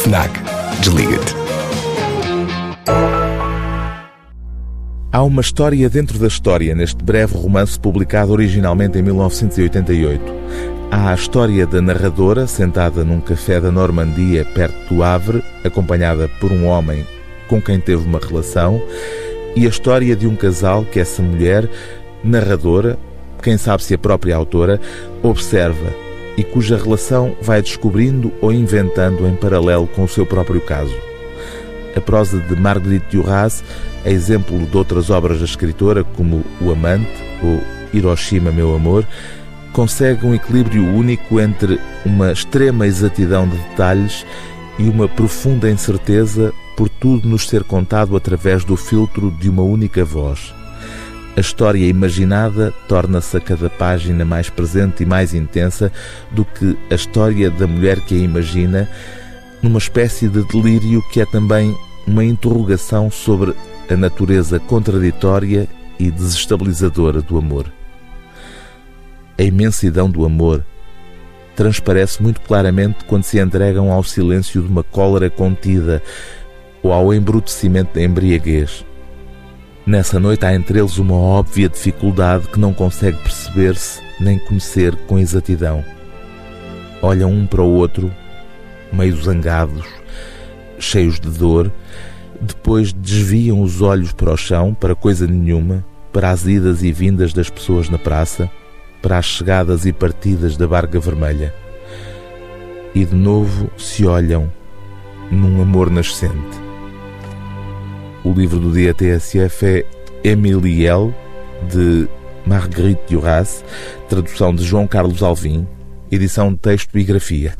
FNAC. Desliga-te. Há uma história dentro da história neste breve romance publicado originalmente em 1988. Há a história da narradora sentada num café da Normandia perto do Havre, acompanhada por um homem com quem teve uma relação, e a história de um casal que essa mulher, narradora, quem sabe se a própria autora, observa e cuja relação vai descobrindo ou inventando em paralelo com o seu próprio caso. A prosa de Marguerite Duras é exemplo de outras obras da escritora, como O Amante ou Hiroshima, Meu Amor, consegue um equilíbrio único entre uma extrema exatidão de detalhes e uma profunda incerteza por tudo nos ser contado através do filtro de uma única voz. A história imaginada torna-se a cada página mais presente e mais intensa do que a história da mulher que a imagina, numa espécie de delírio que é também uma interrogação sobre a natureza contraditória e desestabilizadora do amor. A imensidão do amor transparece muito claramente quando se entregam ao silêncio de uma cólera contida ou ao embrutecimento da embriaguez. Nessa noite há entre eles uma óbvia dificuldade que não consegue perceber-se nem conhecer com exatidão. Olham um para o outro, meio zangados, cheios de dor, depois desviam os olhos para o chão, para coisa nenhuma, para as idas e vindas das pessoas na praça, para as chegadas e partidas da barca vermelha. E de novo se olham num amor nascente. O livro do dia TSF é Emiliel, de Marguerite Duras, tradução de João Carlos Alvim, edição de texto e grafia.